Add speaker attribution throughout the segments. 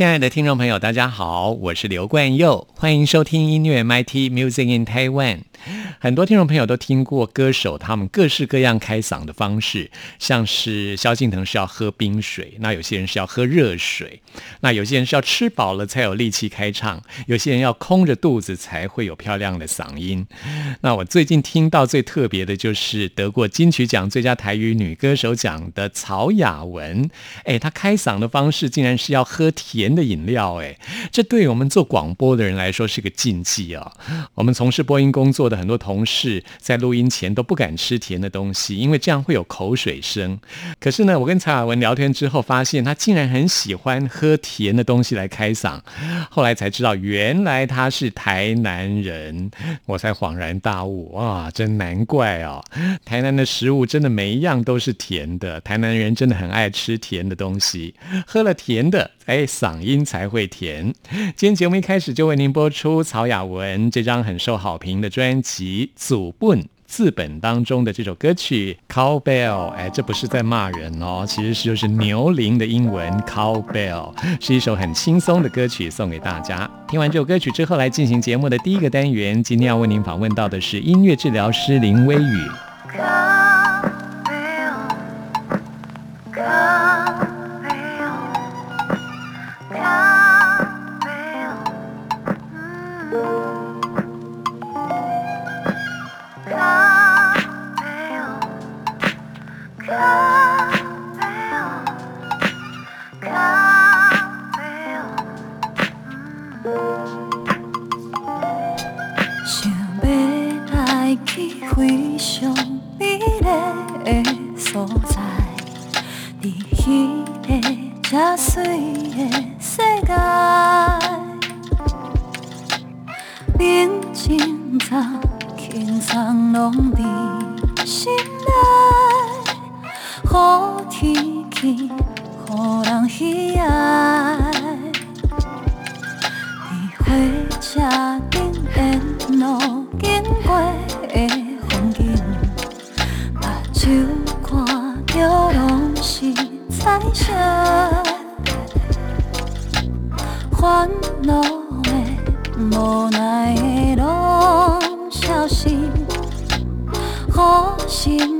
Speaker 1: 亲爱的听众朋友，大家好，我是刘冠佑，欢迎收听音乐 MIT Music in Taiwan。很多听众朋友都听过歌手他们各式各样开嗓的方式，像是萧敬腾是要喝冰水，那有些人是要喝热水，那有些人是要吃饱了才有力气开唱，有些人要空着肚子才会有漂亮的嗓音。那我最近听到最特别的就是得过金曲奖最佳台语女歌手奖的曹雅文，哎，她开嗓的方式竟然是要喝甜的饮料，哎，这对我们做广播的人来说是个禁忌啊。我们从事播音工作的很多同事在录音前都不敢吃甜的东西，因为这样会有口水声。可是呢，我跟曹雅文聊天之后，发现他竟然很喜欢喝甜的东西来开嗓。后来才知道，原来他是台南人，我才恍然大悟。哇，真难怪哦！台南的食物真的每一样都是甜的，台南人真的很爱吃甜的东西，喝了甜的，哎，嗓音才会甜。今天节目一开始就为您播出曹雅文这张很受好评的专辑。祖本字本当中的这首歌曲 Cowbell，哎，这不是在骂人哦，其实是就是牛铃的英文 Cowbell，是一首很轻松的歌曲，送给大家。听完这首歌曲之后，来进行节目的第一个单元。今天要为您访问到的是音乐治疗师林微雨。
Speaker 2: 想要来去非常美丽诶所在，在许个真美诶世界，连挣扎轻松拢在心好天气，给人喜爱。在火车顶沿路经过的风景，目睭看到拢是彩色。烦恼的、无奈的、
Speaker 1: 拢消失，好心。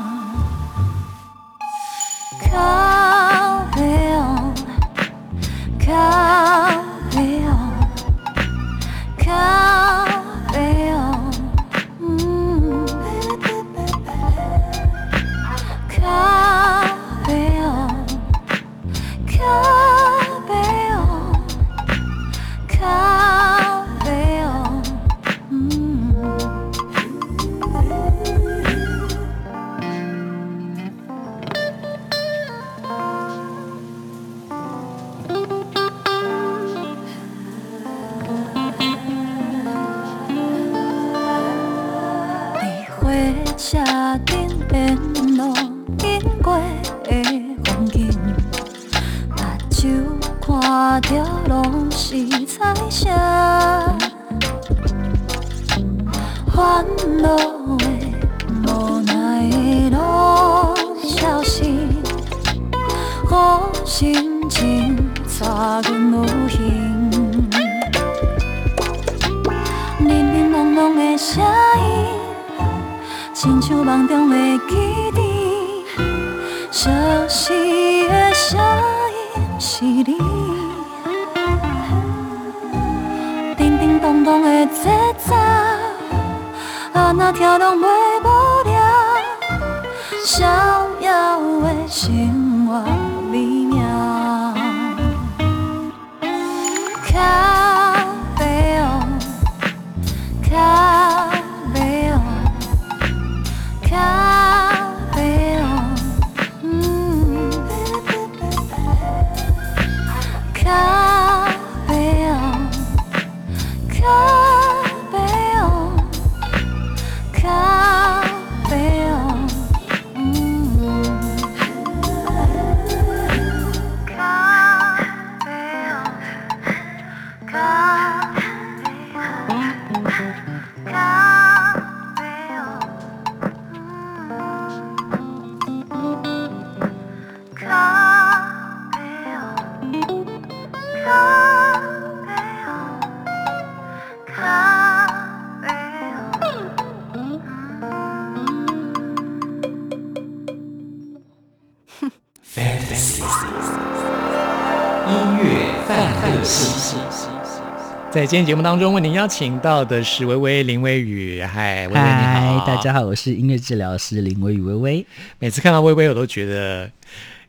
Speaker 1: 在今天节目当中，为您邀请到的是微微林微雨。嗨，微微你
Speaker 3: 嗨
Speaker 1: 好，，
Speaker 3: 大家好，我是音乐治疗师林微雨微微。
Speaker 1: 每次看到微微，我都觉得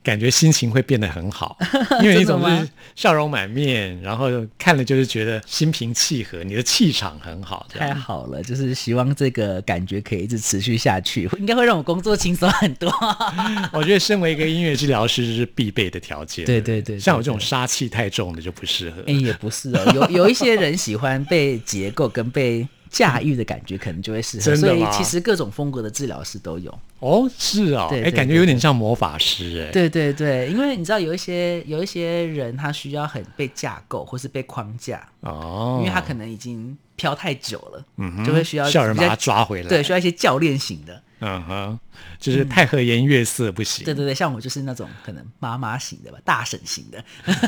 Speaker 1: 感觉心情会变得很好，因为你总是笑容满面，然后看了就是觉得心平气和，你的气场很好。
Speaker 3: 太好了，就是希望这个感觉可以一直持续下去，应该会让我工作轻松很多。
Speaker 1: 我觉得身为一个音乐治疗师是必备的条件。
Speaker 3: 对对对对
Speaker 1: 像我这种杀气太重的就不适合。
Speaker 3: 哎、也不是哦，有有一些人喜欢被结构跟被驾驭的感觉，可能就会适合。
Speaker 1: 真的
Speaker 3: 所以其实各种风格的治疗师都有。
Speaker 1: 哦，是哦，哎，
Speaker 3: 对对
Speaker 1: 感觉有点像魔法师哎。
Speaker 3: 对对对，因为你知道有一些有一些人他需要很被架构或是被框架，
Speaker 1: 哦，
Speaker 3: 因为他可能已经飘太久了，
Speaker 1: 嗯哼
Speaker 3: 就会需要比较
Speaker 1: 叫人把他抓回来。
Speaker 3: 对，需要一些教练型的。
Speaker 1: 嗯哼，就是太和颜悦色不行。
Speaker 3: 对对对，像我就是那种可能妈妈型的吧，大婶型的。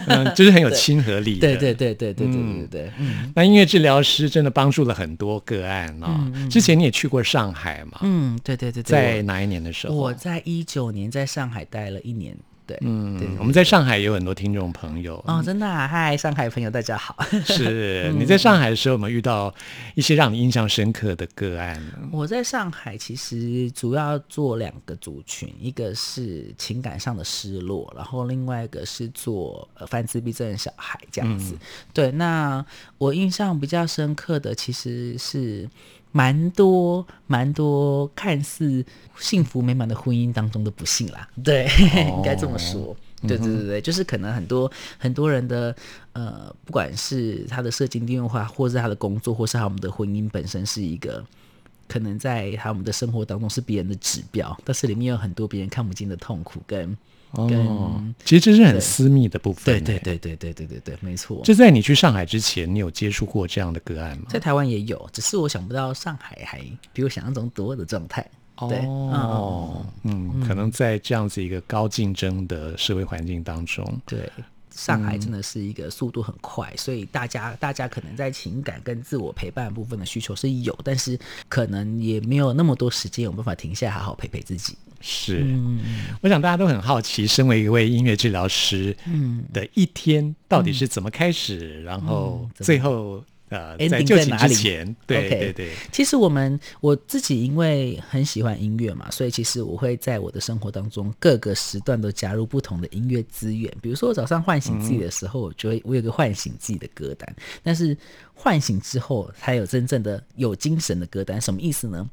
Speaker 1: 嗯，就是很有 亲和力的。
Speaker 3: 对对对对对对对对对，嗯
Speaker 1: 那音乐治疗师真的帮助了很多个案啊、之前你也去过上海嘛？
Speaker 3: 嗯，对对对对，
Speaker 1: 在哪一年的时候？
Speaker 3: 我我在一九年在上海待了一年，对，嗯对。
Speaker 1: 我们在上海也有很多听众朋友。
Speaker 3: 哦，真的、啊，嗨，上海朋友，大家好。
Speaker 1: 是你在上海的时候有没有遇到一些让你印象深刻的个案呢？
Speaker 3: 我在上海其实主要做两个族群，一个是情感上的失落，然后另外一个是做呃犯自闭症的小孩这样子。对，那我印象比较深刻的其实是蛮多蛮多看似幸福美满的婚姻当中的不幸啦。对，应该这么说。对对对对，就是可能很多很多人的呃，不管是他的社经地位化，或是他的工作，或是他们的婚姻本身是一个可能在他们的生活当中是别人的指标，但是里面有很多别人看不见的痛苦跟跟、
Speaker 1: 哦，其实这是很私密的部分。
Speaker 3: 对对。对对对对对对，没错。
Speaker 1: 就在你去上海之前，你有接触过这样的个案吗？
Speaker 3: 在台湾也有，只是我想不到上海还比我想象中多的状态。对，
Speaker 1: 哦，嗯，可能在这样子一个高竞争的社会环境当中，
Speaker 3: 对，上海真的是一个速度很快，所以大家大家可能在情感跟自我陪伴部分的需求是有，但是可能也没有那么多时间有办法停下来好好陪陪自己。
Speaker 1: 是，
Speaker 3: 嗯。
Speaker 1: 我想大家都很好奇，身为一位音乐治疗师，嗯，的一天到底是怎么开始，然后最后呃
Speaker 3: ，Ending
Speaker 1: 在就寝
Speaker 3: 在哪里
Speaker 1: 之前，对
Speaker 3: OK
Speaker 1: 对对，
Speaker 3: 其实我们我自己因为很喜欢音乐嘛，所以其实我会在我的生活当中各个时段都加入不同的音乐资源。比如说我早上唤醒自己的时候，我就会我有个唤醒自己的歌单，但是唤醒之后才有真正的有精神的歌单。什么意思呢？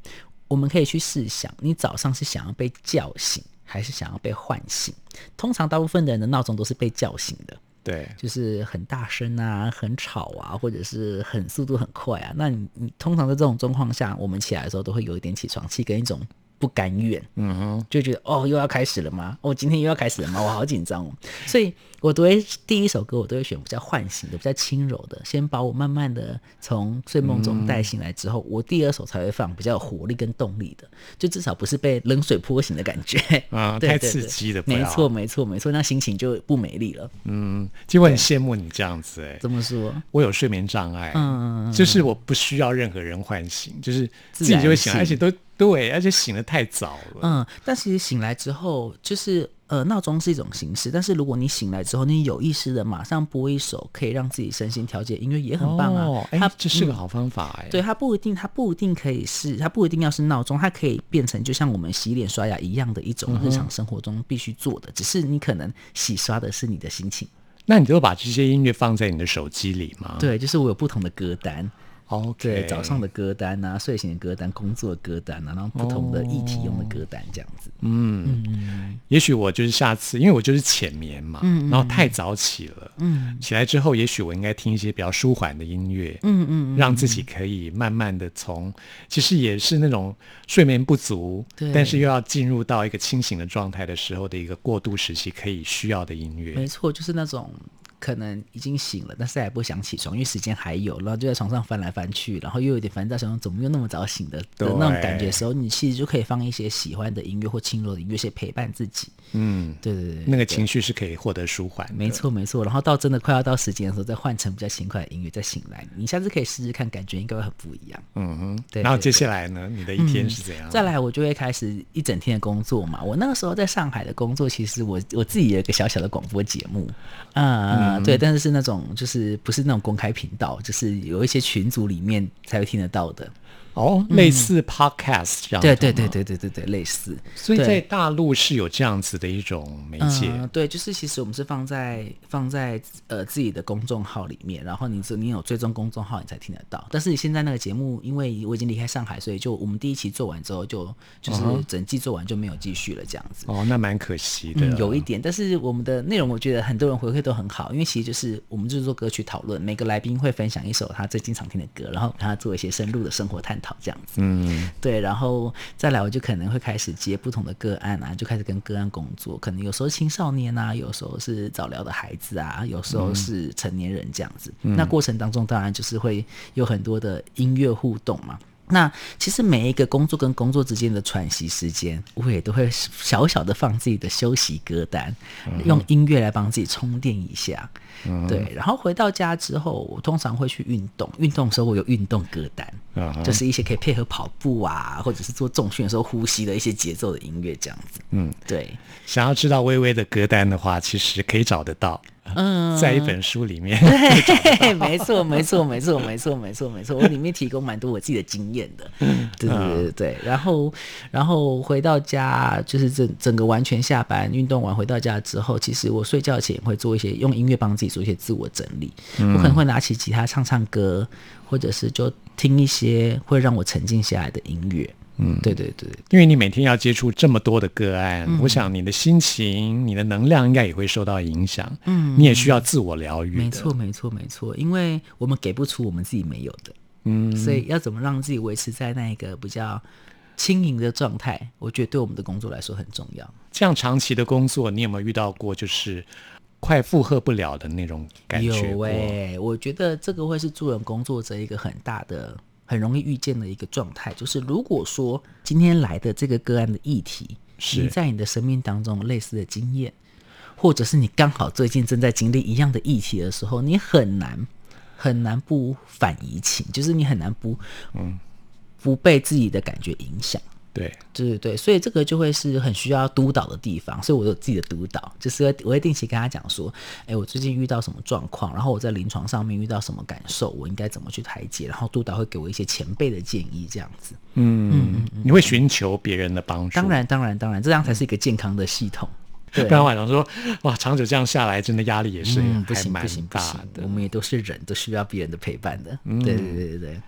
Speaker 3: 我们可以去试想，你早上是想要被叫醒，还是想要被唤醒？通常大部分的人的闹钟都是被叫醒的。
Speaker 1: 对，
Speaker 3: 就是很大声啊、很吵啊，或者是很速度很快啊。那你你通常在这种状况下，我们起来的时候都会有一点起床气跟一种不甘愿，
Speaker 1: 嗯哼，
Speaker 3: 就觉得哦又要开始了吗？哦今天又要开始了吗？我好紧张哦，所以我都会第一首歌我都会选比较唤醒的、比较轻柔的，先把我慢慢的从睡梦中带醒来之后，我第二首才会放比较有活力跟动力的，就至少不是被冷水泼醒的感觉。
Speaker 1: 啊
Speaker 3: 对
Speaker 1: 太刺激了
Speaker 3: 没错没错没错，那心情就不美丽了。
Speaker 1: 嗯，其实我很羡慕你这样子哎、
Speaker 3: 怎么说？
Speaker 1: 我有睡眠障碍，
Speaker 3: 嗯
Speaker 1: 就是我不需要任何人唤醒，就是自己就会醒来，而且都对，而且醒得太早了。
Speaker 3: 嗯，但其实醒来之后，就是呃，闹钟是一种形式，但是如果你醒来之后，你有意识的马上播一首可以让自己身心调节的音乐，也很棒啊。它
Speaker 1: 这是个
Speaker 3: 嗯
Speaker 1: 好方法哎、
Speaker 3: 对，它不一定，它不一定可以是，它不一定要是闹钟，它可以变成就像我们洗脸刷牙一样的一
Speaker 1: 嗯
Speaker 3: 种日常生活中必须做的，只是你可能洗刷的是你的心情。
Speaker 1: 那你都把这些音乐放在你的手机里吗？
Speaker 3: 对，就是我有不同的歌单，
Speaker 1: ，OK，
Speaker 3: 对，早上的歌单啊，睡醒的歌单，工作的歌单啊，然后不同的议题用的歌单这样子。嗯。
Speaker 1: 也许我就是下次，因为我就是浅眠嘛，
Speaker 3: 嗯
Speaker 1: 然后太早起了，嗯，起来之后，也许我应该听一些比较舒缓的音乐，嗯嗯让自己可以慢慢的从，其实也是那种睡眠不足，
Speaker 3: 对。
Speaker 1: 但是又要进入到一个清醒的状态的时候的一个过渡时期，可以需要的音乐。
Speaker 3: 没，错，就是那种可能已经醒了，但是还不想起床，因为时间还有，然后就在床上翻来翻去，然后又有点烦躁，想说怎么又那么早醒的的
Speaker 1: 对
Speaker 3: 那种感觉的时候，你其实就可以放一些喜欢的音乐或轻柔的音乐，先陪伴自己。
Speaker 1: 嗯，
Speaker 3: 对对对，
Speaker 1: 那个情绪是可以获得舒缓，
Speaker 3: 没错没错。然后到真的快要到时间的时候，再换成比较轻快的音乐，再醒来。你下次可以试试看，感觉应该会很不一样。
Speaker 1: 嗯哼，
Speaker 3: 对对
Speaker 1: 然后接下来呢，你的一天是怎样？
Speaker 3: 再来，我就会开始一整天的工作嘛。我那个时候在上海的工作，其实我我自己有一个小小的广播节目，啊、对，但是是那种就是不是那种公开频道，就是有一些群组里面才会听得到的。
Speaker 1: 哦，类似 podcast 这样，
Speaker 3: 嗯对对对。对对对对，类似。
Speaker 1: 所以在大陆是有这样子的一种媒介，
Speaker 3: 嗯，对，就是其实我们是放在放在呃自己的公众号里面，然后你是你有追踪公众号，你才听得到。但是你现在那个节目，因为我已经离开上海，所以就我们第一期做完之后就，就是整季做完就没有继续了，这样子。
Speaker 1: 哦，那蛮可惜的。
Speaker 3: 嗯，有一点，但是我们的内容我觉得很多人回馈都很好，因为其实就是我们就是做歌曲讨论，每个来宾会分享一首他最经常听的歌，然后跟他做一些深入的生活探讨，这样子。
Speaker 1: 嗯，
Speaker 3: 对，然后再来我就可能会开始接不同的个案啊，就开始跟个案工作，可能有时候青少年啊，有时候是早疗的孩子啊，有时候是成年人这样子。那过程当中当然就是会有很多的音乐互动嘛。那其实每一个工作跟工作之间的喘息时间，我也都会小小的放自己的休息歌单，用音乐来帮自己充电一下。对，然后回到家之后，我通常会去运动。运动的时候，我有运动歌单，就是一些可以配合跑步啊，或者是做重训的时候呼吸的一些节奏的音乐，这样子。
Speaker 1: 嗯，
Speaker 3: 对，
Speaker 1: 想要知道微微的歌单的话，其实可以找得到，
Speaker 3: 嗯，
Speaker 1: 在一本书里面。
Speaker 3: 对，没错，没错，没错，没错，没错，没错。我里面提供蛮多我自己的经验的，对对对对对。然后，然后回到家，就是整整个完全下班运动完回到家之后，其实我睡觉前会做一些用音乐帮自己做一些自我整理。我可能会拿起吉他唱唱歌，或者是就听一些会让我沉静下来的音乐。嗯，对对对，
Speaker 1: 因为你每天要接触这么多的个案，
Speaker 3: 嗯
Speaker 1: 我想你的心情、你的能量应该也会受到影响。嗯，你也需要自我疗愈。
Speaker 3: 没错，，没错，没错，因为我们给不出我们自己没有的，
Speaker 1: 嗯，
Speaker 3: 所以要怎么让自己维持在那一个比较轻盈的状态，我觉得对我们的工作来说很重要。
Speaker 1: 这样长期的工作，你有没有遇到过就是快负荷不了的那种感觉
Speaker 3: 有
Speaker 1: 过？
Speaker 3: 诶、我觉得这个会是助人工作者一个很大的、很容易遇见的一个状态，就是如果说今天来的这个个案的议题，你在你的生命当中有类似的经验，或者是你刚好最近正在经历一样的议题的时候，你很难很难不反移情，就是你很难不嗯不被自己的感觉影响。
Speaker 1: 对，
Speaker 3: 对对对，所以这个就会是很需要督导的地方，所以我有自己的督导，就是我会定期跟他讲说，哎，我最近遇到什么状况，然后我在临床上面遇到什么感受，我应该怎么去排解，然后督导会给我一些前辈的建议，这样子。
Speaker 1: 嗯，你会寻求别人的帮助。
Speaker 3: 当，然，当然，当然，这样才是一个健康的系统。对
Speaker 1: 不，然晚上说哇，长久这样下来，真的压力也是
Speaker 3: 嗯，不
Speaker 1: 还蛮
Speaker 3: 行不行不行，
Speaker 1: 的
Speaker 3: 我。们也都是人，都需要别人的陪伴的。对对对对对，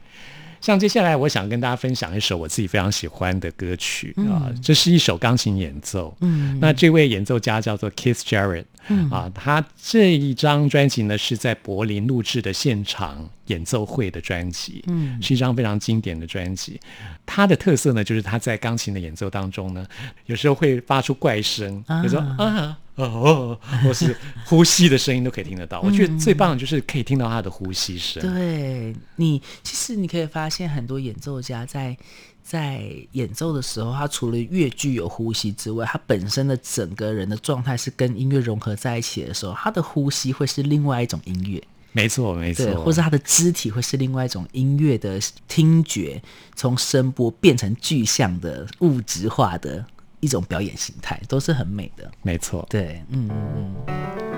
Speaker 1: 像接下来我想跟大家分享一首我自己非常喜欢的歌曲啊，这是一首钢琴演奏。嗯，那这位演奏家叫做 Keith Jarrett。嗯啊，他这一张专辑呢是在柏林录制的现场演奏会的专辑，嗯，是一张非常经典的专辑。它的特色呢，就是他在钢琴的演奏当中呢，有时候会发出怪声，有时候啊哦，或是呼吸的声音都可以听得到。我觉得最棒的就是可以听到他的呼吸声。
Speaker 3: 对你，其实你可以发现很多演奏家在。在演奏的时候，他除了乐具有呼吸之外，他本身的整个人的状态是跟音乐融合在一起的时候，他的呼吸会是另外一种音乐。
Speaker 1: 没错，没错。
Speaker 3: 或者他的肢体会是另外一种音乐的听觉，从声波变成具象的物质化的一种表演形态，都是很美的。
Speaker 1: 没错，
Speaker 3: 对，嗯嗯嗯。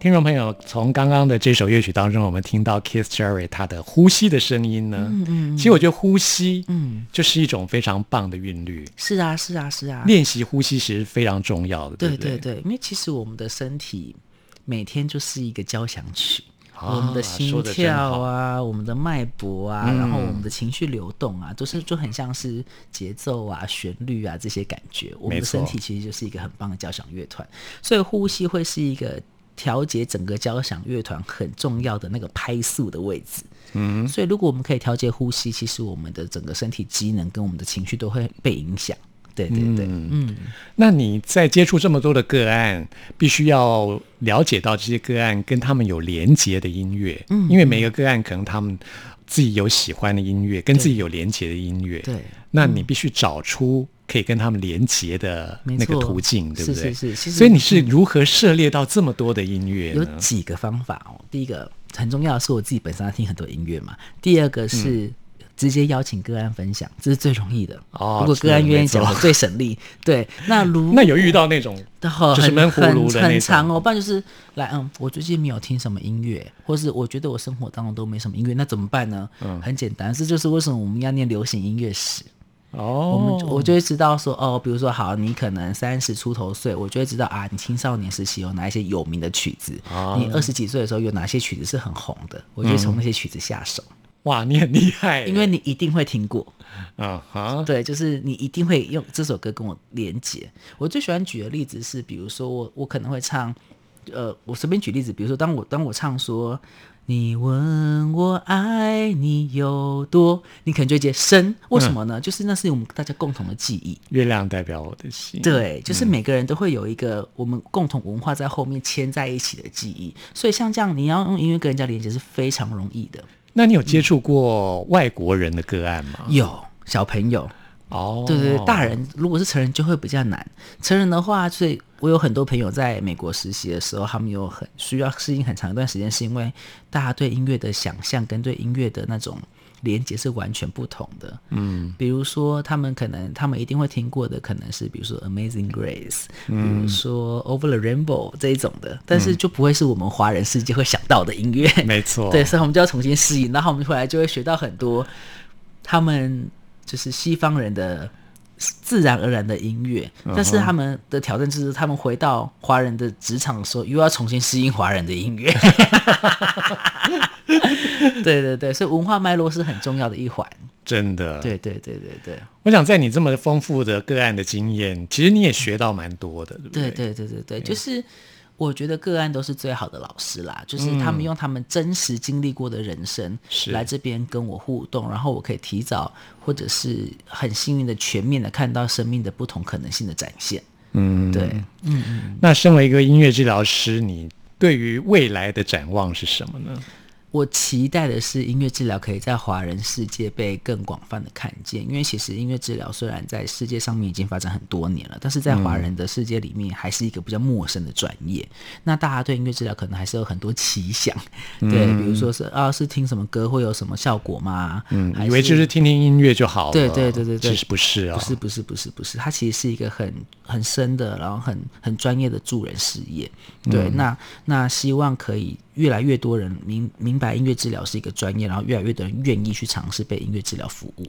Speaker 1: 听众朋友，从刚刚的这首乐曲当中，我们听到 Keith Jarrett 他的呼吸的声音呢。嗯嗯。其实我觉得呼吸，嗯，就是一种非常棒的韵律。
Speaker 3: 是啊，是啊，是啊。
Speaker 1: 练习呼吸其实非常重要的。对
Speaker 3: 对对，因为其实我们的身体每天就是一个交响曲，我们的心跳啊，我们的脉搏啊，然后我们的情绪流动啊，都是就很像是节奏啊、旋律啊这些感觉。我们的身体其实就是一个很棒的交响乐团，所以呼吸会是一个。调节整个交响乐团很重要的那个拍速的位置，嗯，所以如果我们可以调节呼吸，其实我们的整个身体机能跟我们的情绪都会被影响。对对对，嗯。
Speaker 1: 那你在接触这么多的个案，必须要了解到这些个案跟他们有连接的音乐，嗯，因为每个个案可能他们自己有喜欢的音乐，跟自己有连接的音乐，
Speaker 3: 对，
Speaker 1: 那你必须找出。可以跟他们连接的那个途径，对不对？
Speaker 3: 是是是。
Speaker 1: 所以你是如何涉猎到这么多的音乐？
Speaker 3: 有几个方法哦。第一个很重要的是我自己本身要听很多音乐嘛。第二个是直接邀请个案分享，这是最容易的。哦，如果个案愿意讲，最省力。对，那如
Speaker 1: 那有遇到那种就是闷葫芦的
Speaker 3: 很长哦，不然就是来嗯，我最近没有听什么音乐，或是我觉得我生活当中都没什么音乐，那怎么办呢？嗯，很简单，这就是为什么我们要念流行音乐史。哦，我们我就会知道说，哦，比如说，好，你可能三十出头岁，我就会知道啊，你青少年时期有哪一些有名的曲子，你二十几岁的时候有哪些曲子是很红的，我就从那些曲子下手。
Speaker 1: 哇，你很厉害，
Speaker 3: 因为你一定会听过啊哈，对，就是你一定会用这首歌跟我连接。我最喜欢举的例子是，比如说我我可能会唱，呃，我随便举例子，比如说当我当我唱说。你问我爱你有多，你可能就觉得深，为什么呢？就是那是我们大家共同的记忆。
Speaker 1: 月亮代表我的心。
Speaker 3: 对，就是每个人都会有一个我们共同文化在后面牵在一起的记忆。所以像这样，你要用音乐跟人家连接是非常容易的。
Speaker 1: 那你有接触过外国人的个案吗？
Speaker 3: 有，小朋友。哦，对对，大人如果是成人就会比较难。成人的话，所以我有很多朋友在美国实习的时候，他们有很需要适应很长一段时间，是因为大家对音乐的想象跟对音乐的那种连接是完全不同的。嗯，比如说他们可能他们一定会听过的，可能是比如说《Amazing Grace》，比如说《Over the Rainbow》这一种的，但是就不会是我们华人世界会想到的音乐。
Speaker 1: 没错，
Speaker 3: 对，所以我们就要重新适应，然后我们回来就会学到很多他们。就是西方人的自然而然的音乐，但是他们的挑战就是他们回到华人的职场的时候，又要重新适应华人的音乐。对对对，所以文化脉络是很重要的一环。
Speaker 1: 真的，
Speaker 3: 对对对对对。
Speaker 1: 我想在你这么丰富的个案的经验，其实你也学到蛮多的，对不
Speaker 3: 对？对对对对对，就是。我觉得个案都是最好的老师啦，就是他们用他们真实经历过的人生来这边跟我互动，然后我可以提早或者是很幸运的全面的看到生命的不同可能性的展现。嗯，对，嗯
Speaker 1: 嗯。那身为一个音乐治疗师，你对于未来的展望是什么呢？
Speaker 3: 我期待的是音乐治疗可以在华人世界被更广泛的看见，因为其实音乐治疗虽然在世界上面已经发展很多年了，但是在华人的世界里面还是一个比较陌生的专业。那大家对音乐治疗可能还是有很多奇想，对，比如说是啊，是听什么歌会有什么效果吗？嗯，
Speaker 1: 以为就是听听音乐就好了。
Speaker 3: 对对对对对，
Speaker 1: 其实不是啊，
Speaker 3: 不是不是不是不是，它其实是一个很很深的，然后很很专业的助人事业。对，那那希望可以。越来越多人明明白音乐治疗是一个专业，然后越来越多人愿意去尝试被音乐治疗服务。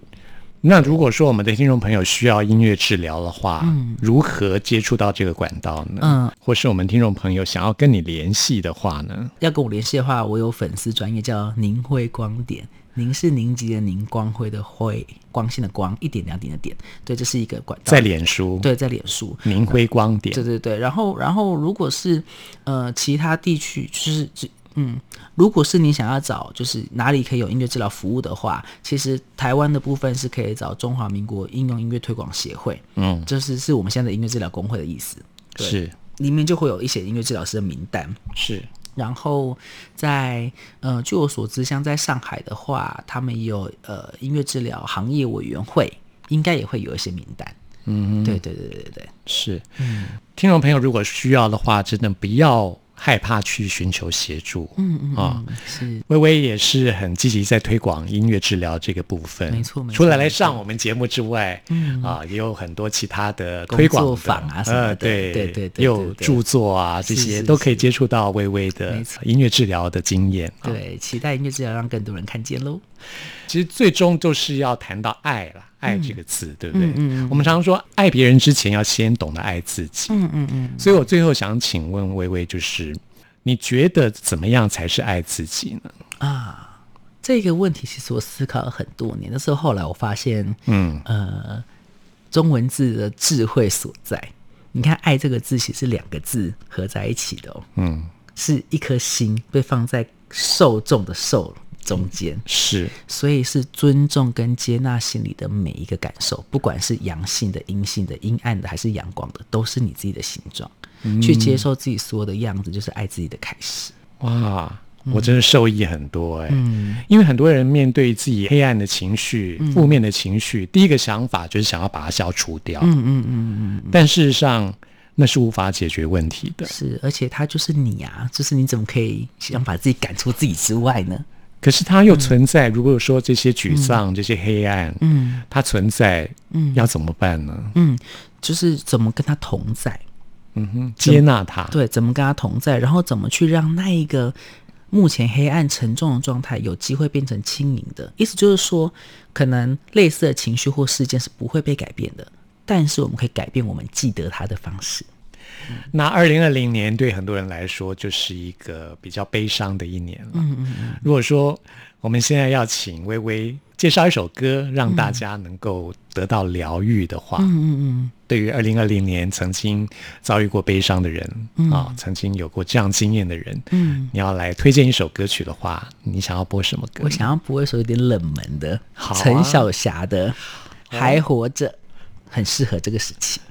Speaker 1: 那如果说我们的听众朋友需要音乐治疗的话，嗯，如何接触到这个管道呢？嗯，或是我们听众朋友想要跟你联系的话呢？
Speaker 3: 要跟我联系的话，我有粉丝专业叫凝辉光点，凝是凝集的凝，光辉的辉，光线的光，一点两点的点。对，这是一个管道，
Speaker 1: 在脸书，
Speaker 3: 对，在脸书
Speaker 1: 凝辉光点，
Speaker 3: 对对对。然后，然后如果是呃其他地区，就是嗯，如果是你想要找就是哪里可以有音乐治疗服务的话，其实台湾的部分是可以找中华民国应用音乐推广协会，嗯，就是是我们现在的音乐治疗工会的意思，
Speaker 1: 是。
Speaker 3: 里面就会有一些音乐治疗师的名单，
Speaker 1: 是。
Speaker 3: 然后在呃，据我所知，像在上海的话，他们有呃音乐治疗行业委员会，应该也会有一些名单，嗯，对对对对对对，
Speaker 1: 是。嗯，听众朋友如果需要的话，真的不要。害怕去寻求协助。
Speaker 3: 嗯嗯
Speaker 1: 啊
Speaker 3: 嗯，是
Speaker 1: 微微也是很积极在推广音乐治疗这个部分，
Speaker 3: 没错没错
Speaker 1: 除了来上我们节目之外，
Speaker 3: 嗯
Speaker 1: 啊，也有很多其他的推广
Speaker 3: 作坊啊什么的
Speaker 1: 呃，对
Speaker 3: 对对对
Speaker 1: 也有著作啊，这些都可以接触到微微的音乐治疗的经验。啊，
Speaker 3: 对，期待音乐治疗让更多人看见喽。
Speaker 1: 其实最终就是要谈到爱啦，爱这个词，对不对？
Speaker 3: 嗯嗯嗯
Speaker 1: 我们常说，爱别人之前要先懂得爱自己。
Speaker 3: 嗯嗯嗯，
Speaker 1: 所以我最后想请问微微，就是你觉得怎么样才是爱自己呢？
Speaker 3: 啊，这个问题其实我思考了很多年，但是后来我发现，
Speaker 1: 嗯
Speaker 3: 呃，中文字的智慧所在。你看“爱”这个字，其实是两个字合在一起的哦，
Speaker 1: 嗯，
Speaker 3: 是一颗心被放在受众的“受”中间，
Speaker 1: 是
Speaker 3: 所以是尊重跟接纳心里的每一个感受，不管是阳性的、阴性的、阴暗的还是阳光的，都是你自己的形状。去接受自己所有的样子，就是爱自己的开始。
Speaker 1: 哇。我真的受益很多哎、
Speaker 3: 嗯
Speaker 1: 因为很多人面对自己黑暗的情绪、负面的情绪，第一个想法就是想要把它消除掉。
Speaker 3: 嗯嗯嗯嗯，
Speaker 1: 但事实上，那是无法解决问题的。
Speaker 3: 是，而且他就是你啊，就是你怎么可以想把自己赶出自己之外呢？
Speaker 1: 可是它又存在，如果说这些沮丧、这些黑暗，
Speaker 3: 嗯
Speaker 1: 它存在，
Speaker 3: 嗯
Speaker 1: 要怎么办呢？
Speaker 3: 嗯，就是怎么跟它同在，
Speaker 1: 嗯哼，接纳它。
Speaker 3: 对，怎么跟它同在，然后怎么去让那一个目前黑暗沉重的状态有机会变成轻盈的。意思就是说，可能类似的情绪或事件是不会被改变的，但是我们可以改变我们记得它的方式。
Speaker 1: 那二零二零年对很多人来说就是一个比较悲伤的一年了。
Speaker 3: 嗯嗯嗯，
Speaker 1: 如果说我们现在要请微微介绍一首歌，让大家能够得到疗愈的话，
Speaker 3: 嗯嗯
Speaker 1: 对于二零二零年曾经遭遇过悲伤的人、啊，曾经有过这样经验的人，
Speaker 3: 嗯，
Speaker 1: 你要来推荐一首歌曲的话，你想要播什么歌？
Speaker 3: 我想要播一首有点冷门的
Speaker 1: 好啊。
Speaker 3: 陈小霞的《还活着》，很适合这个时期。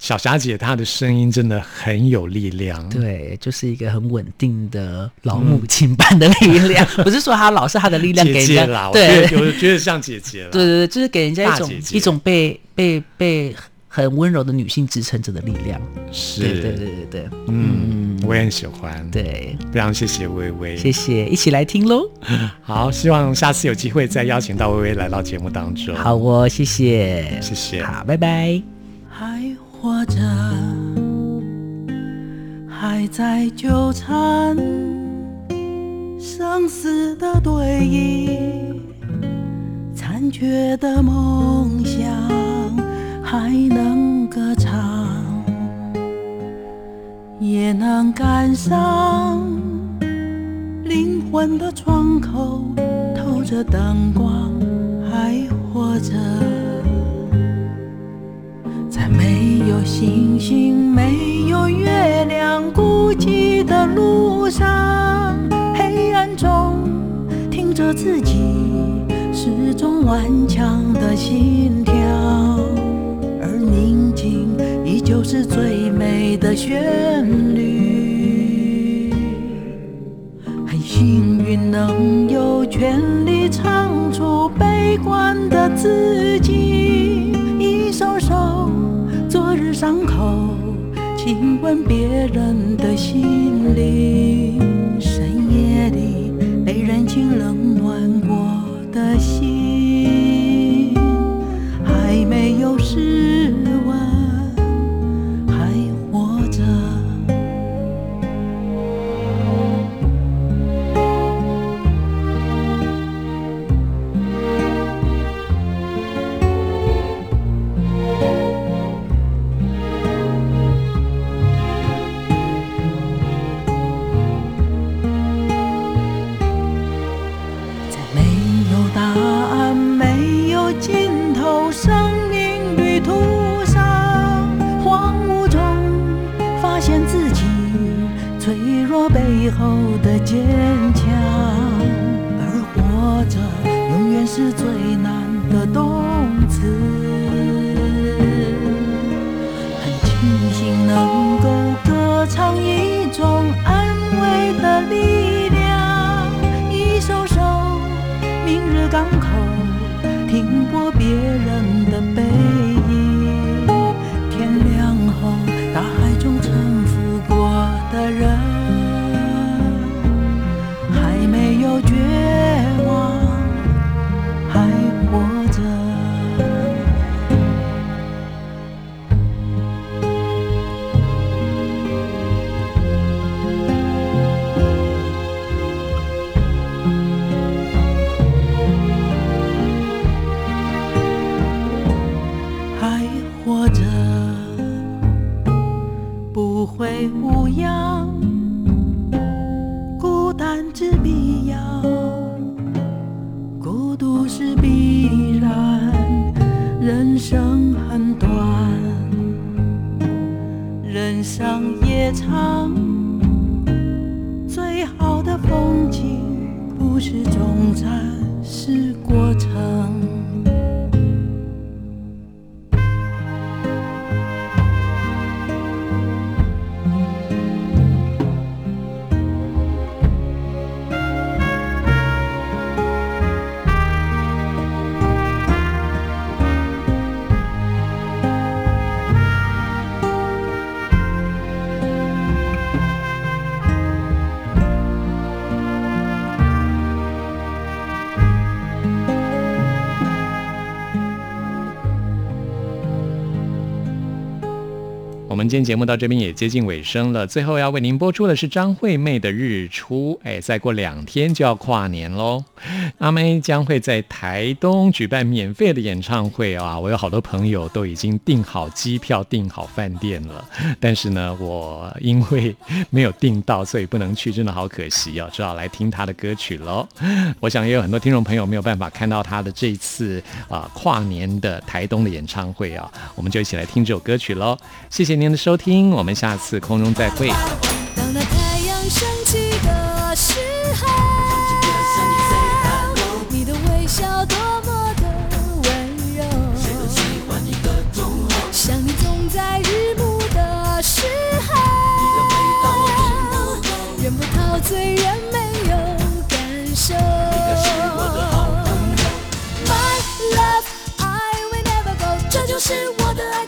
Speaker 1: 小霞姐她的声音真的很有力量，
Speaker 3: 对，就是一个很稳定的老母亲般的力量，不是说她老是她的力量给人家，
Speaker 1: 姐姐啦，
Speaker 3: 对
Speaker 1: 觉得我觉得像姐姐了，
Speaker 3: 对对对，就是给人家一种
Speaker 1: 姐姐。
Speaker 3: 一种被被被很温柔的女性支撑着的力量。
Speaker 1: 是，
Speaker 3: 对对对对对，
Speaker 1: 嗯，我也很喜欢，，
Speaker 3: 对，
Speaker 1: 非常谢谢微微，
Speaker 3: 谢谢，一起来听喽。
Speaker 1: 好，希望下次有机会再邀请到微微来到节目当中，
Speaker 3: 好哦，谢谢，
Speaker 1: 谢谢，
Speaker 3: 好，拜拜。
Speaker 2: 还活着，还在纠缠，生死的对弈，残缺的梦想还能歌唱，也能感伤。灵魂的窗口透着灯光，还活着。上，黑暗中听着自己始终顽强的心跳，而宁静依旧是最美的旋律。很幸运能有权利唱出悲观的自己，一首首昨日伤口，亲吻别人的心灵。
Speaker 1: 今天节目到这边也接近尾声了，最后要为您播出的是张惠妹的《日出》。哎，再过两天就要跨年喽。阿妹将会在台东举办免费的演唱会啊。我有好多朋友都已经订好机票、订好饭店了，但是呢，我因为没有订到，所以不能去。真的好可惜哦，只好来听他的歌曲喽。我想也有很多听众朋友没有办法看到他的这次啊跨年的台东的演唱会啊。我们就一起来听这首歌曲喽。谢谢您的收听，我们下次空中再会。
Speaker 2: 是我的爱